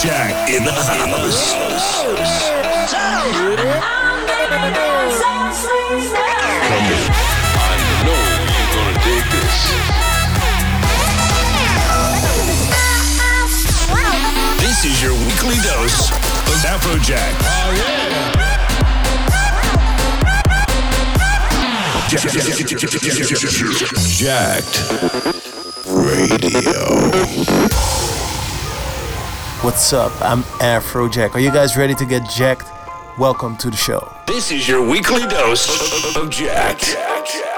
Afrojack in the house. I know you're gonna dig this. This is your weekly dose of Afrojack. Oh, yeah. Jacked Radio. What's up? I'm Afrojack. Are you guys ready to get jacked? Welcome to the show. This is your weekly dose of Jacked. Check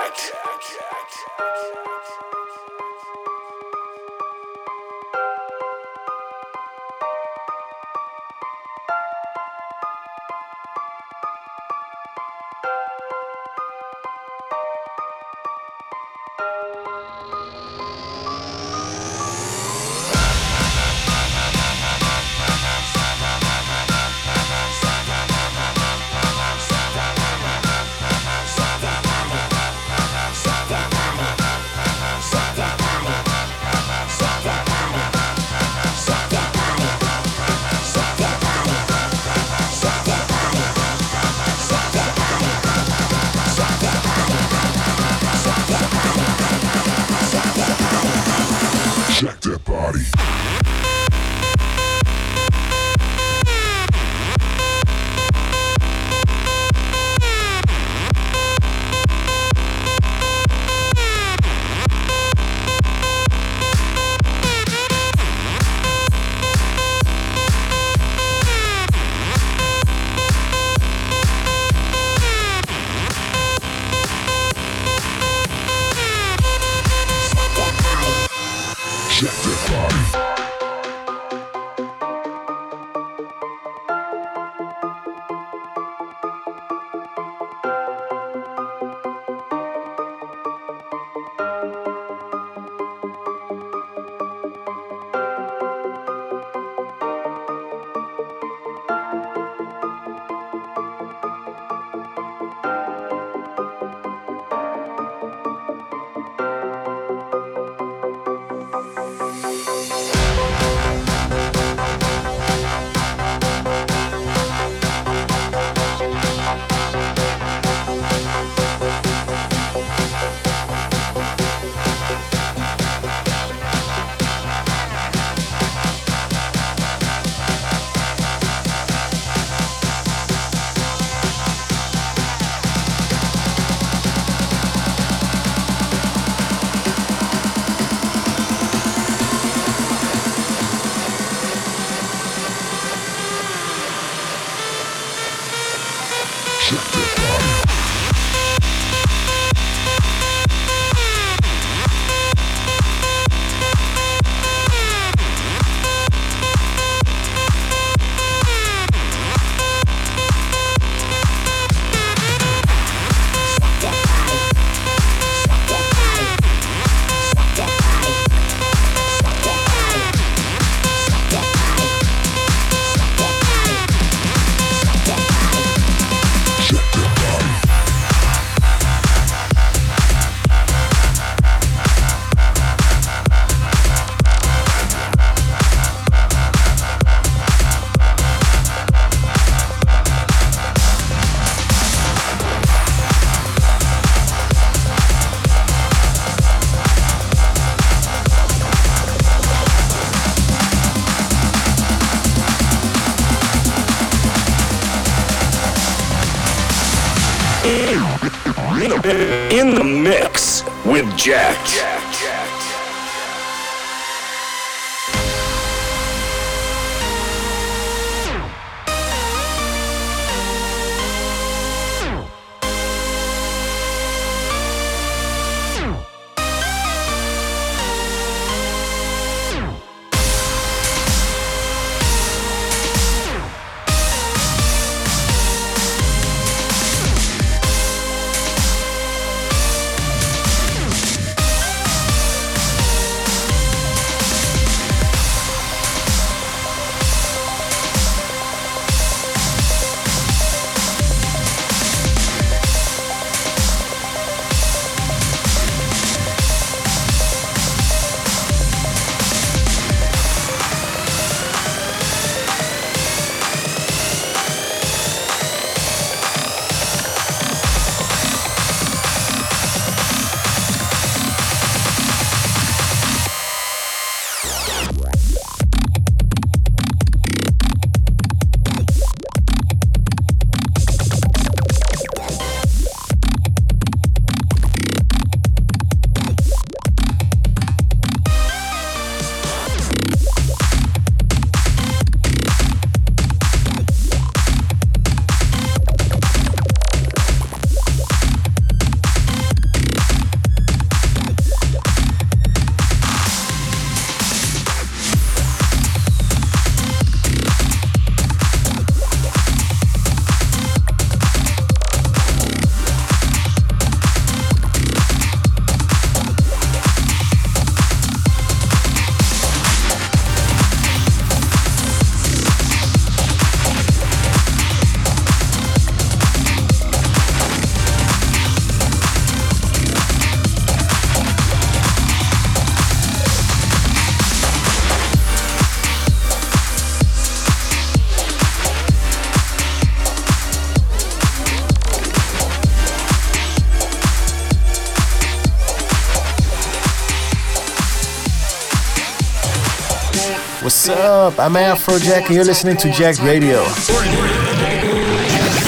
up? I'm Afrojack and you're listening to Jack Radio.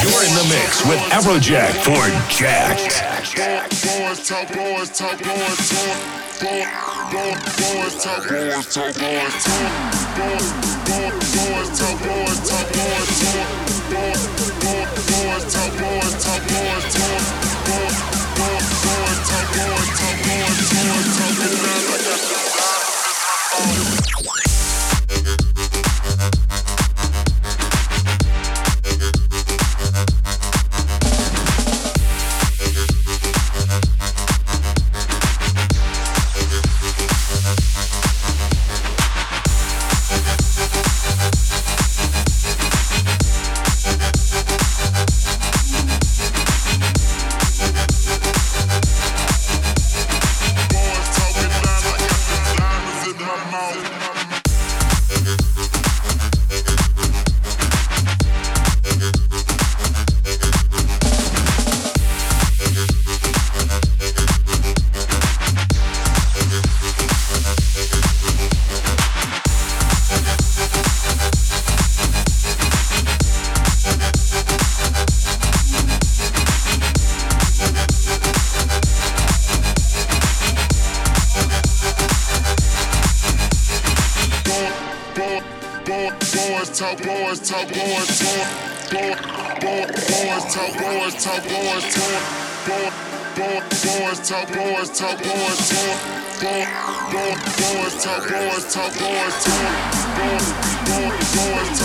You're in the mix with Afrojack for Jacked. Talk, boys talk, boys. Boys boys talk, boys talk. Boys talk, boys boys. Boys talk,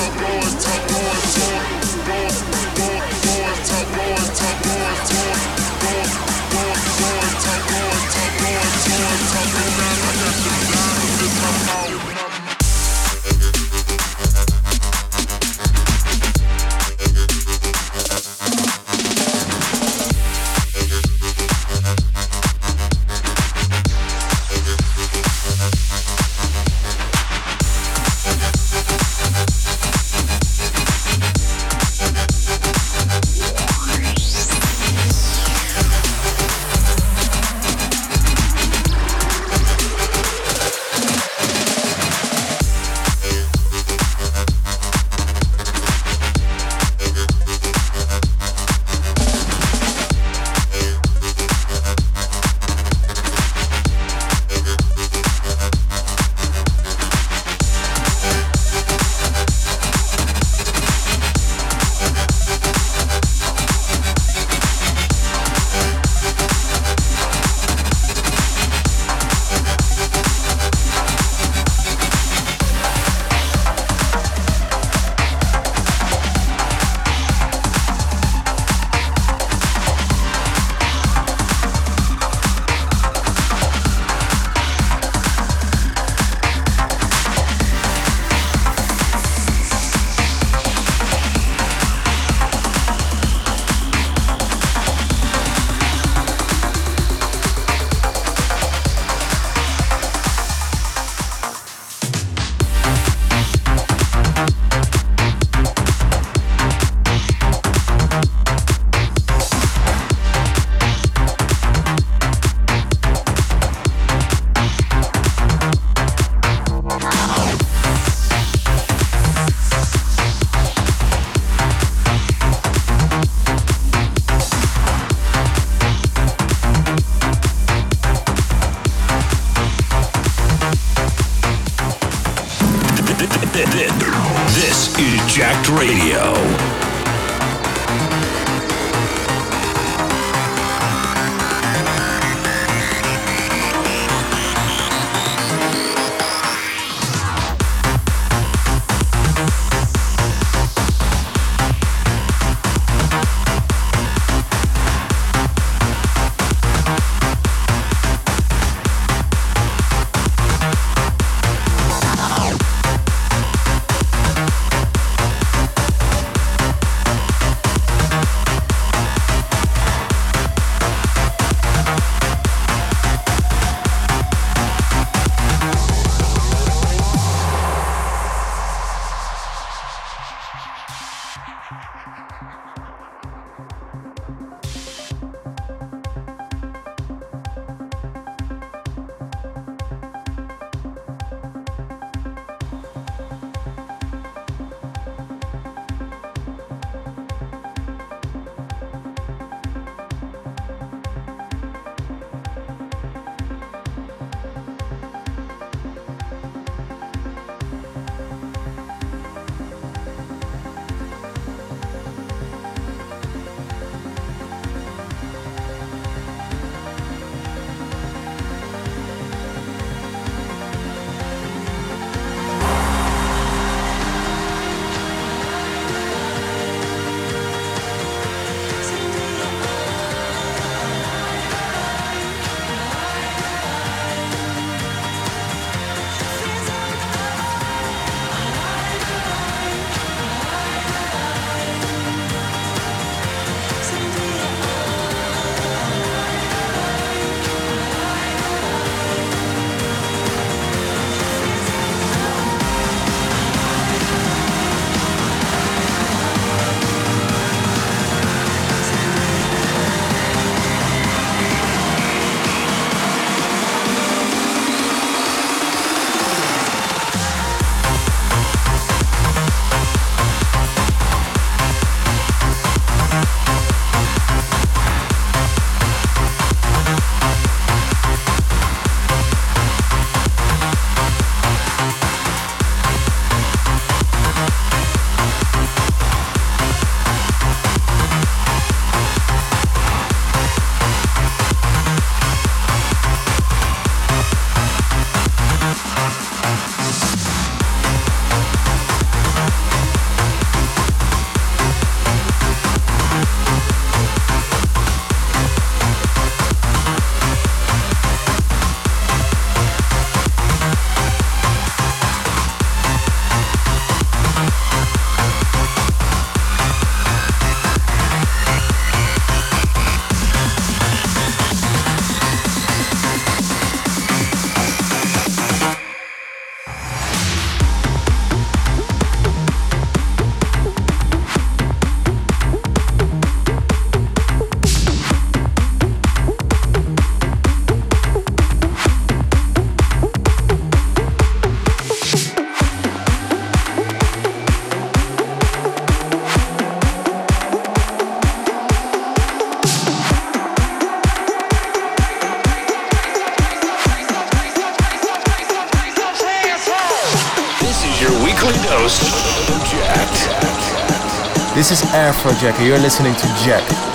And you're listening to Jack.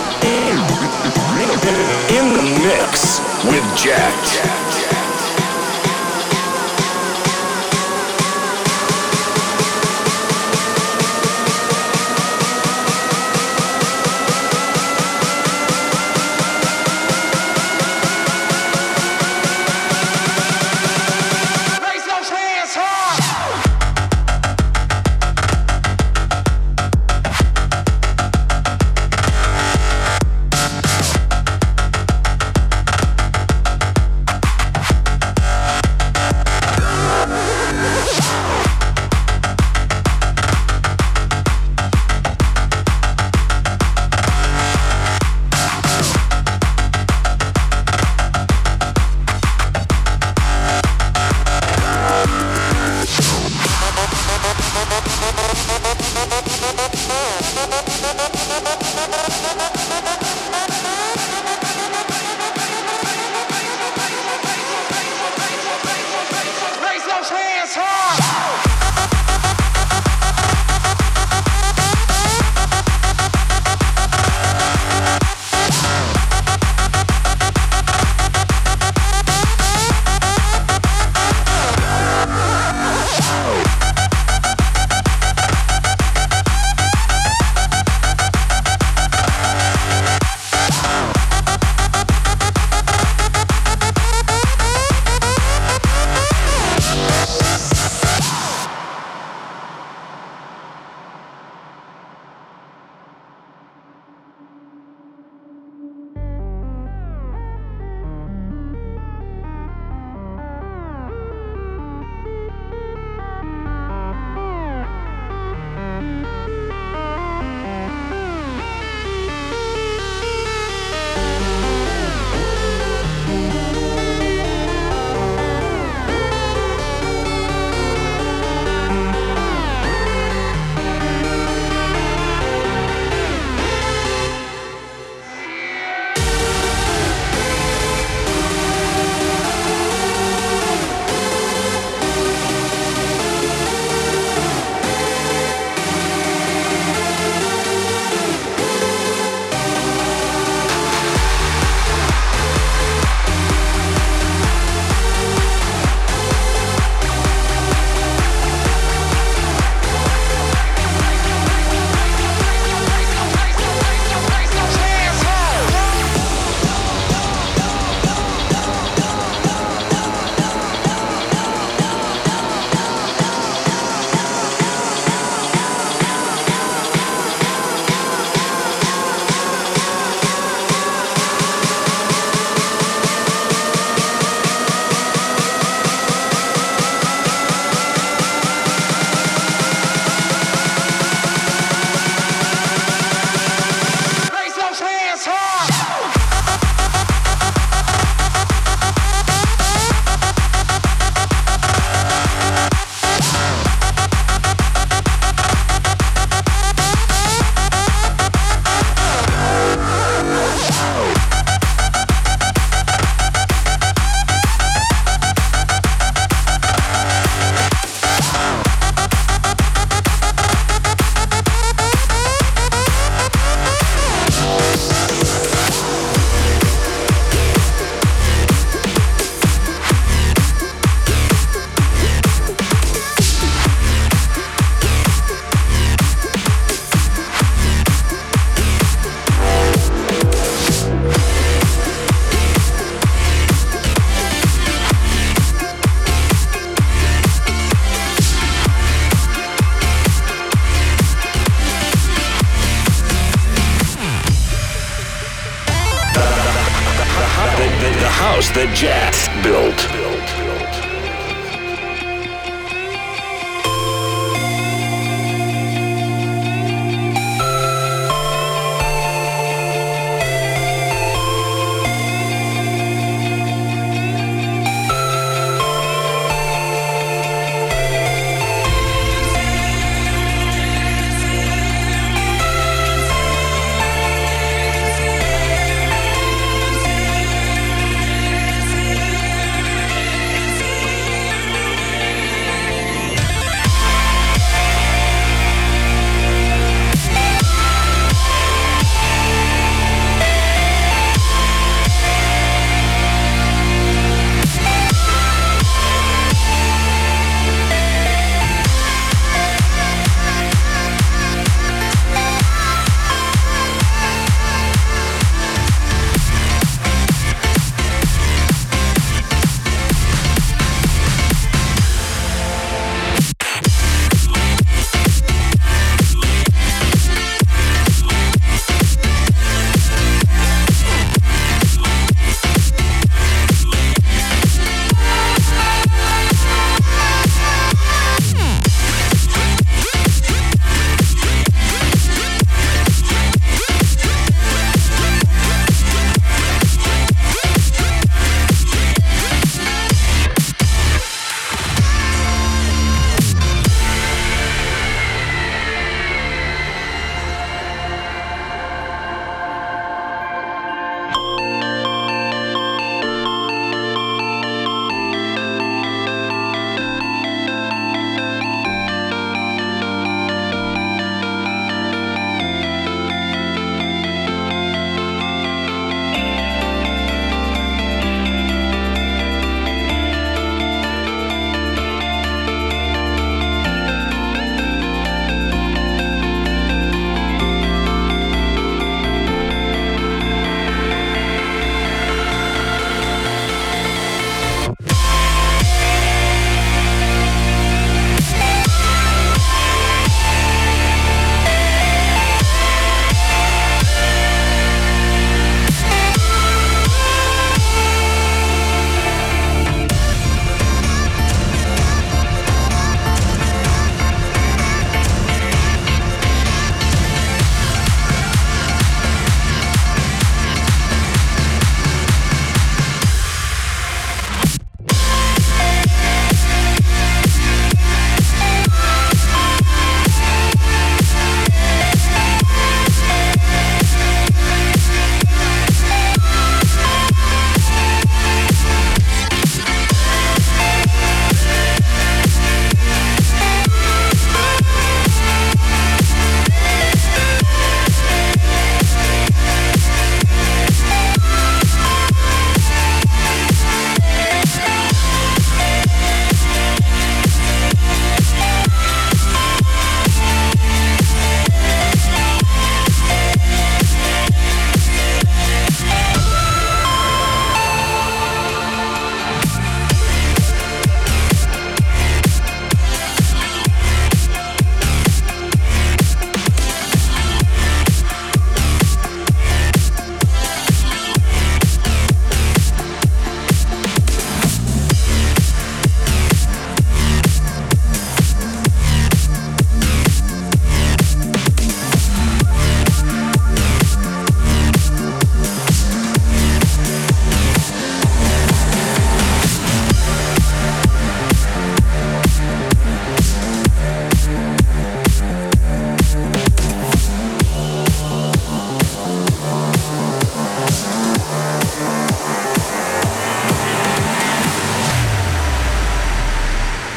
the Jet.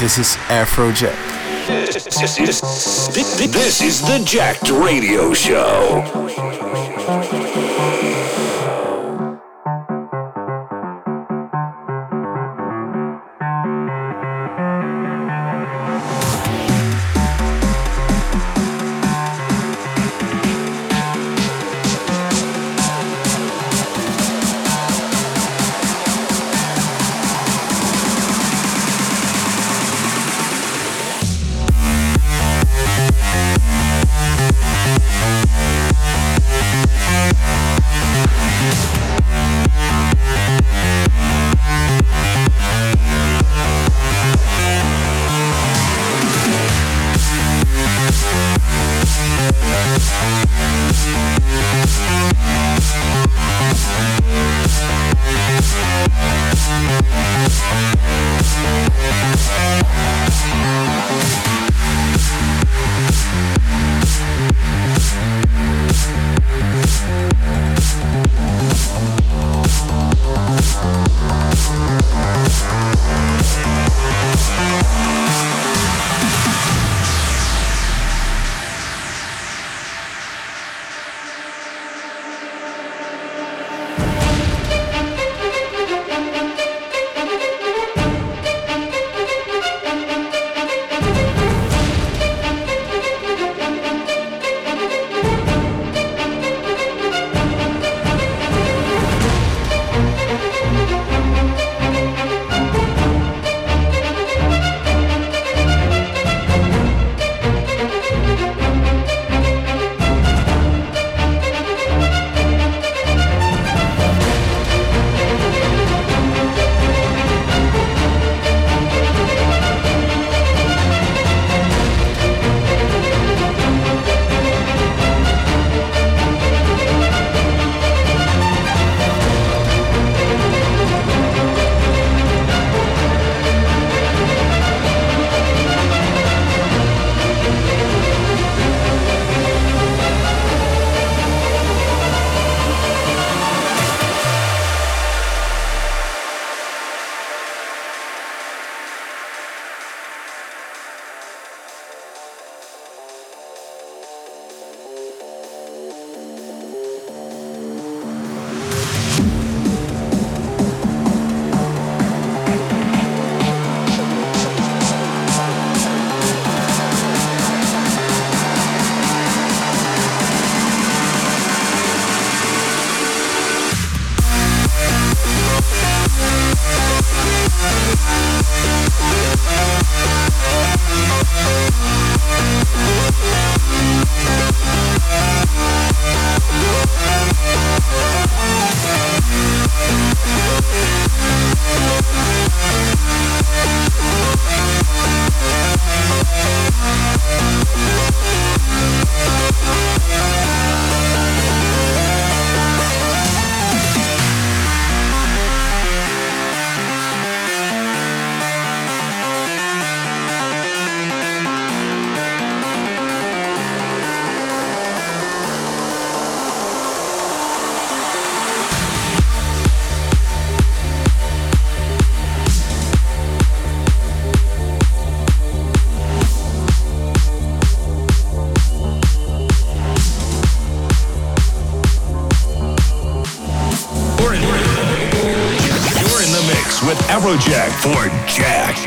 This is Afrojack. This is the Jacked Radio Show. Afrojack for Jack.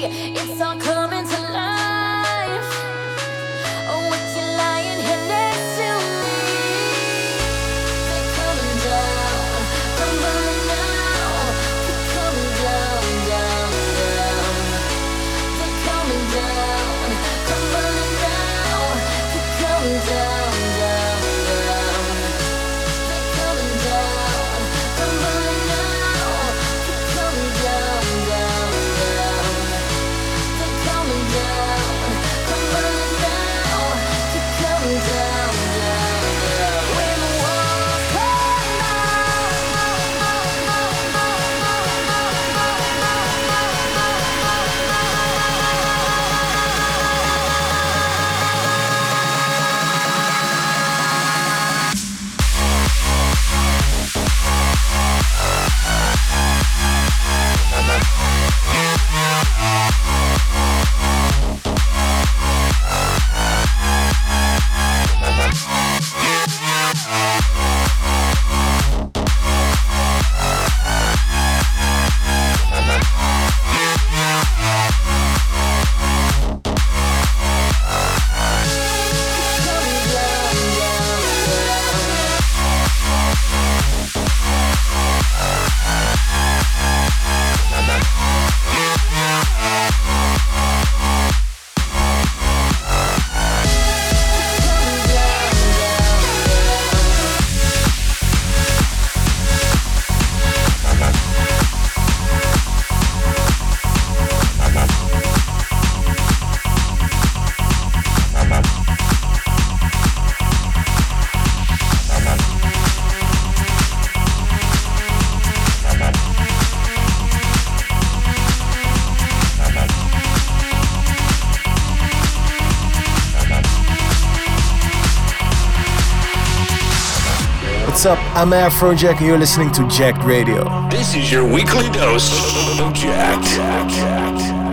It's all coming to life. What's up? I'm Afrojack and you're listening to Jacked Radio. This is your weekly dose of Jacked. Jack, Jack. Jacked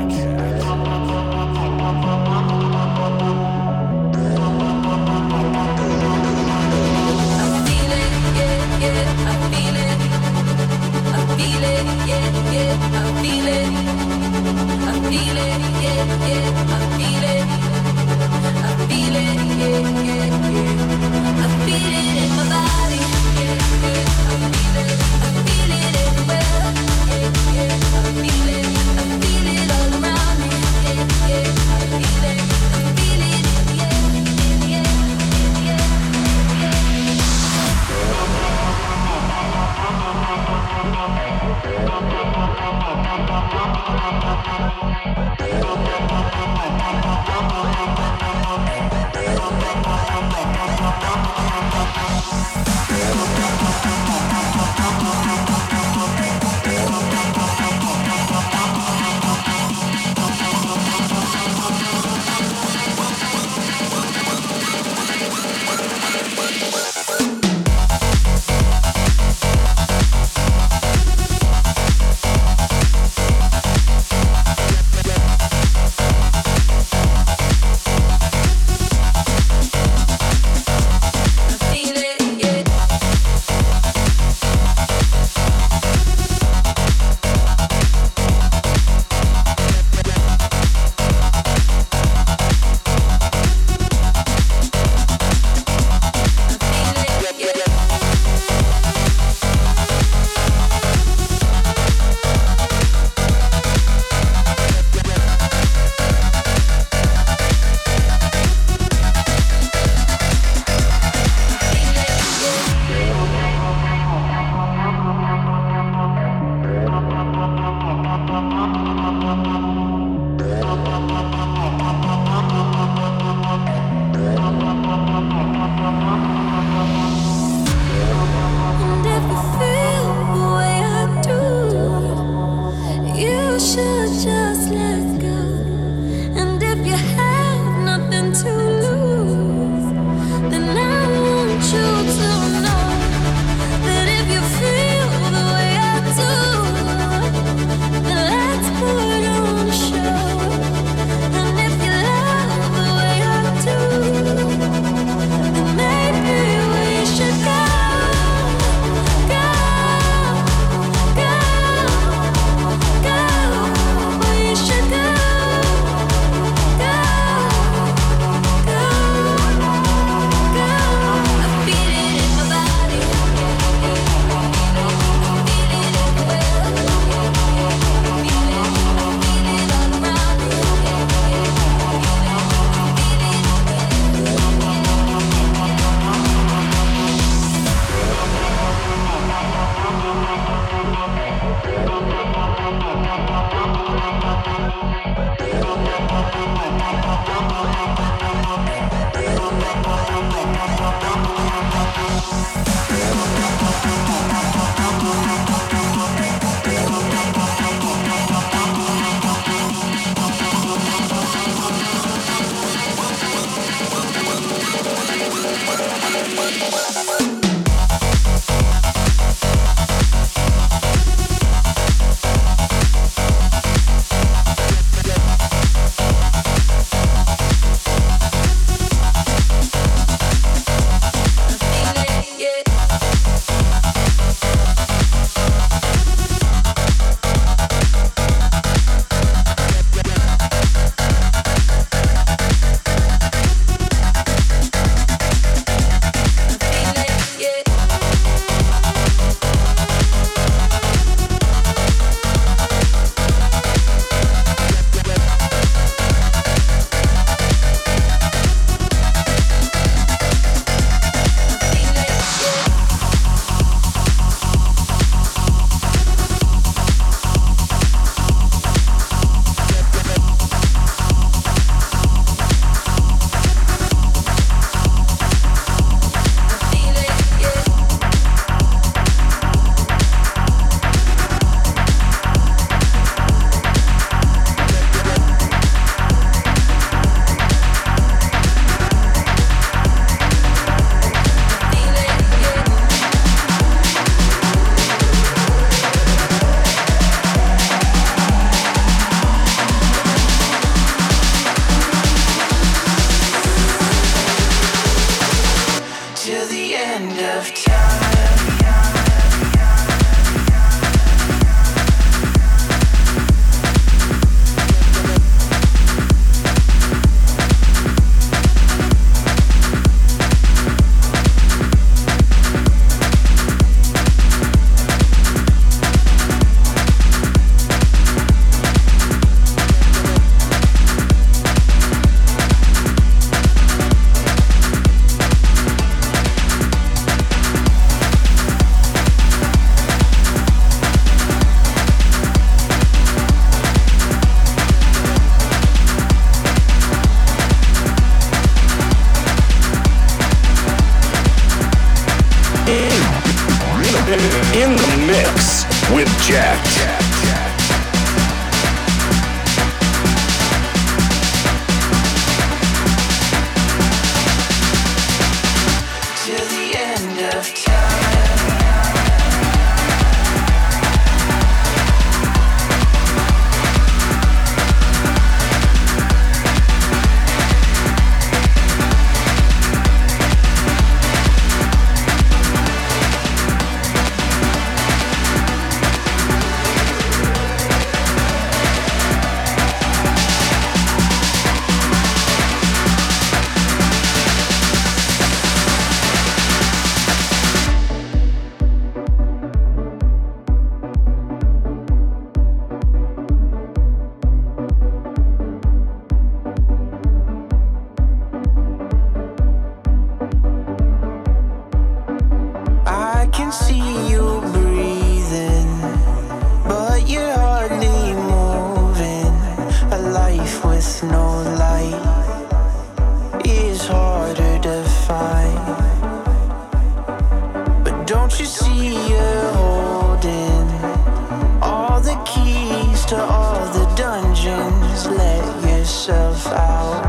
dungeons, let yourself out.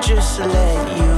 Just let you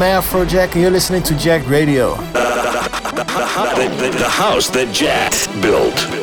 I'm Afrojack, and you're listening to Jacked Radio. The, the, the, the house that Jack built.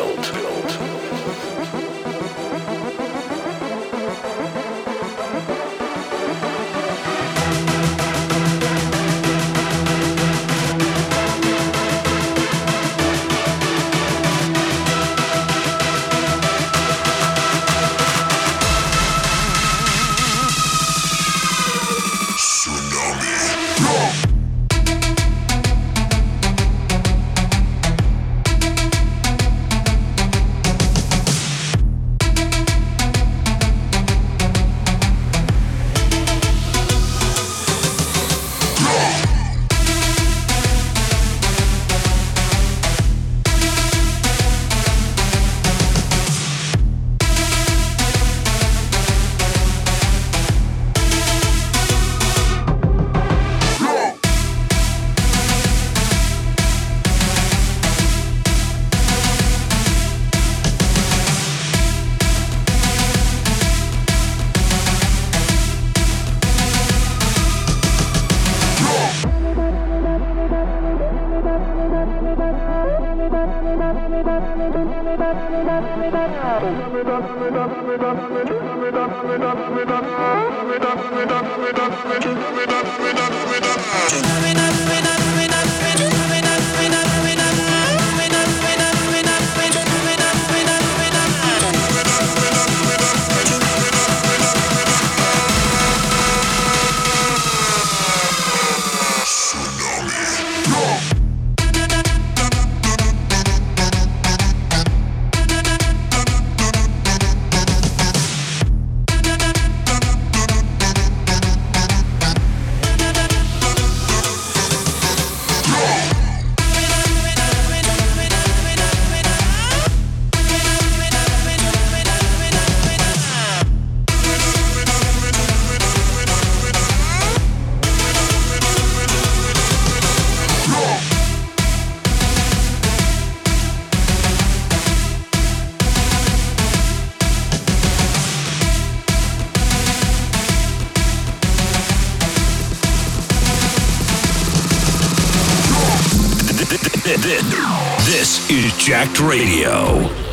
This is Jacked Radio.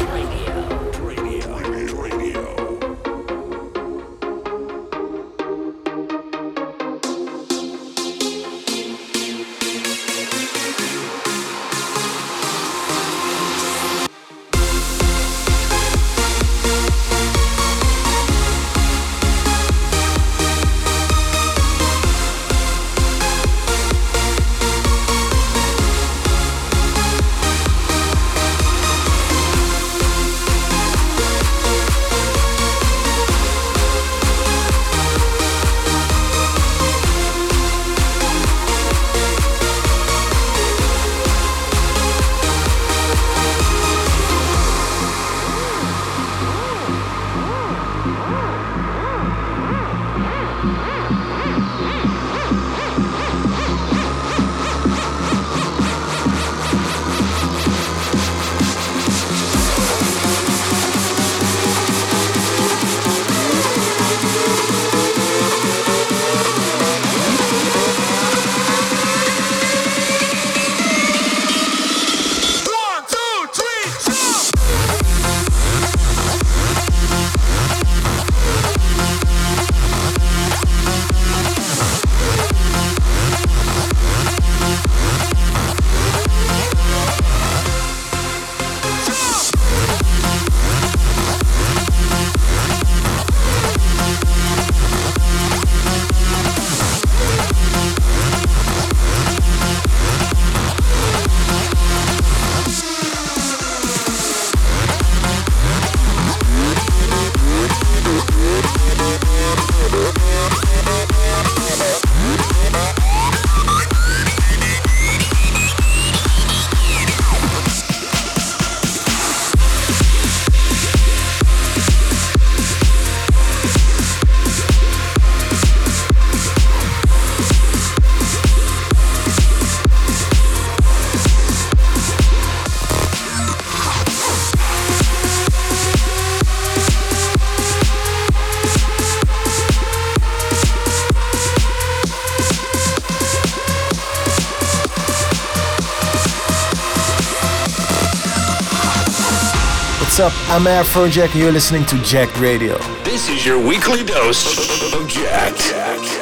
I'm Afrojack and you're listening to Jacked Radio. This is your weekly dose of Jacked.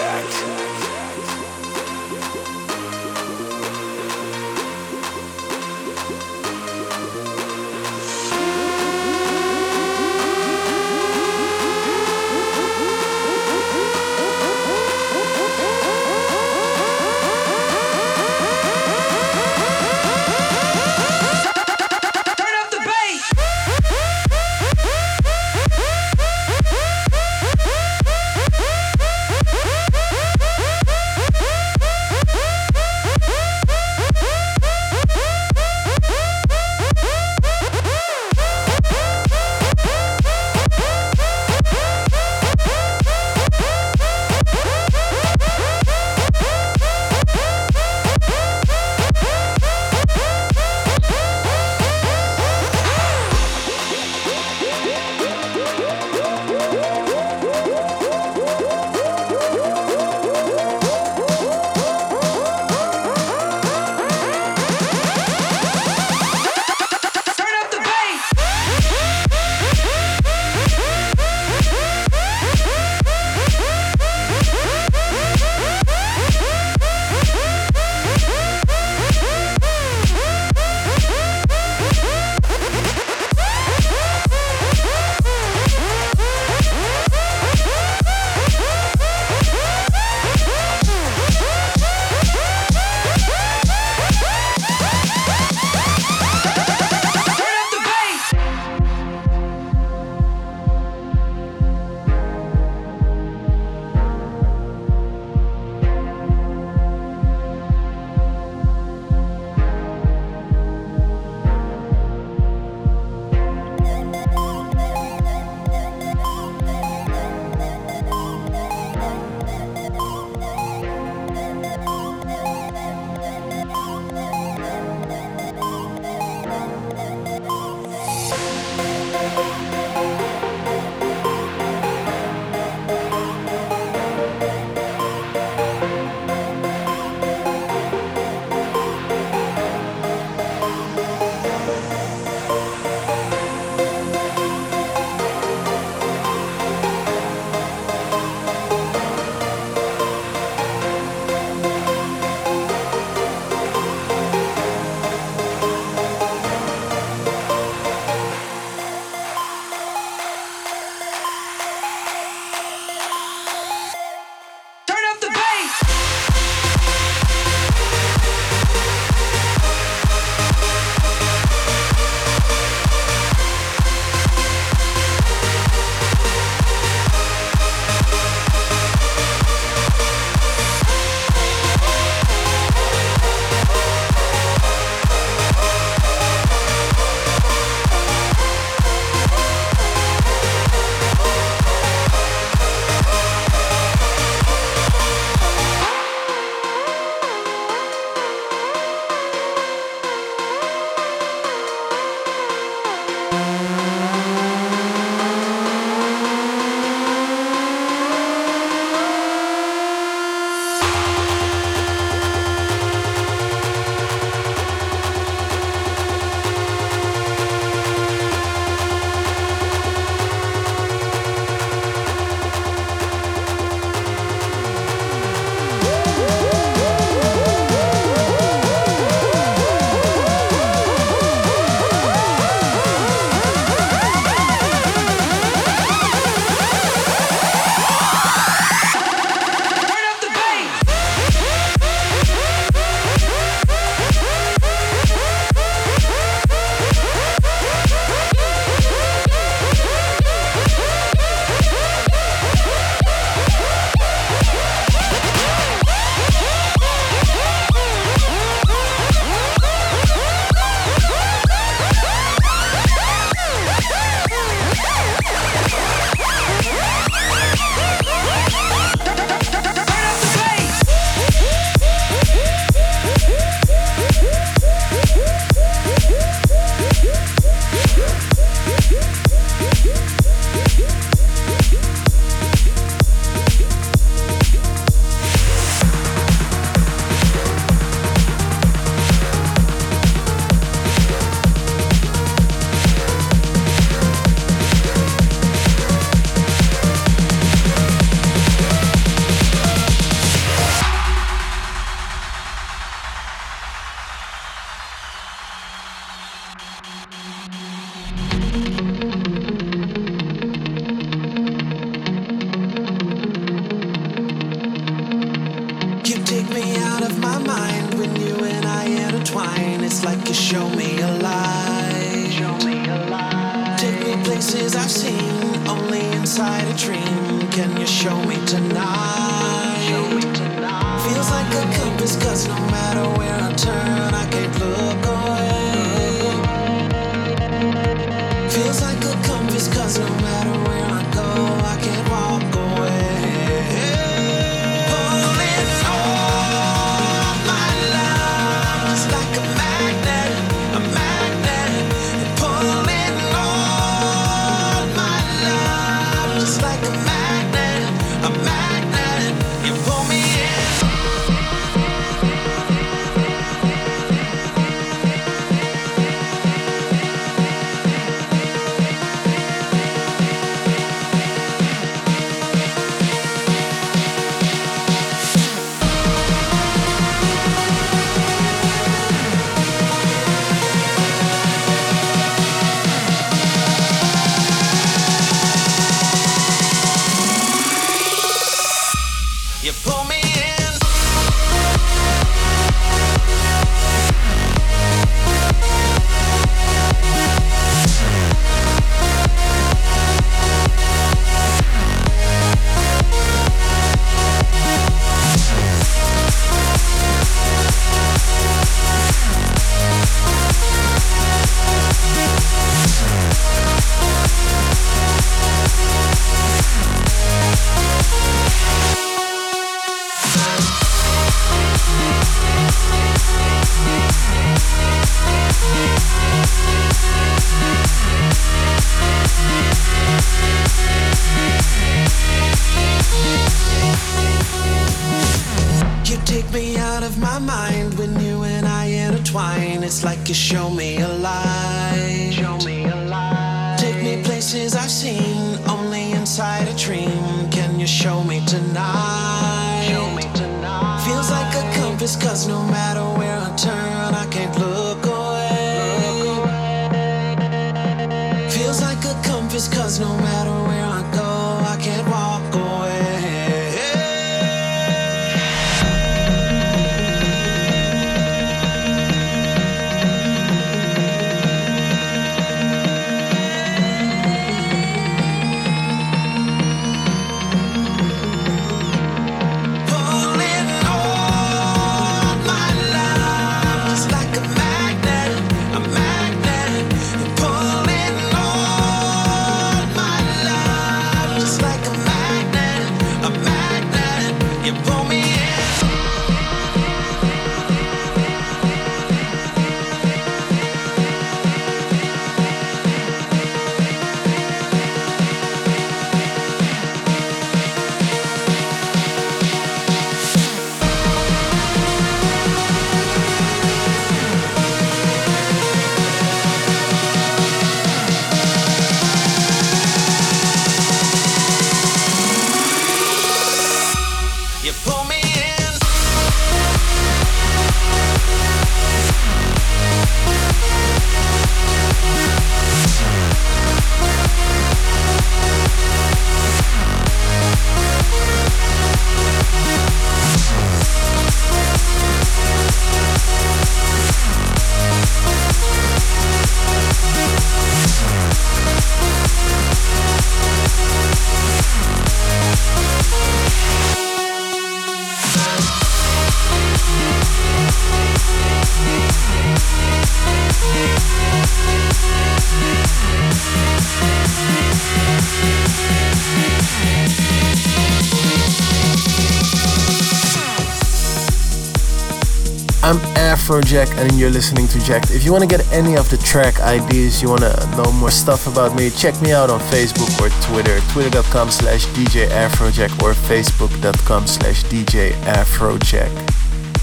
Afrojack and you're listening to Jacked. If you want to get any of the track ideas, you want to know more stuff about me, check me out on Facebook or Twitter, twitter.com slash DJ Afrojack or facebook.com slash DJ Afrojack.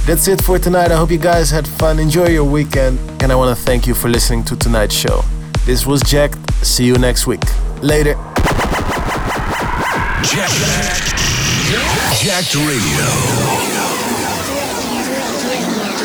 That's it for tonight. I hope you guys had fun. Enjoy your weekend. And I want to thank you for listening to tonight's show. This was Jack. See you next week. Later. Jack. Jacked Radio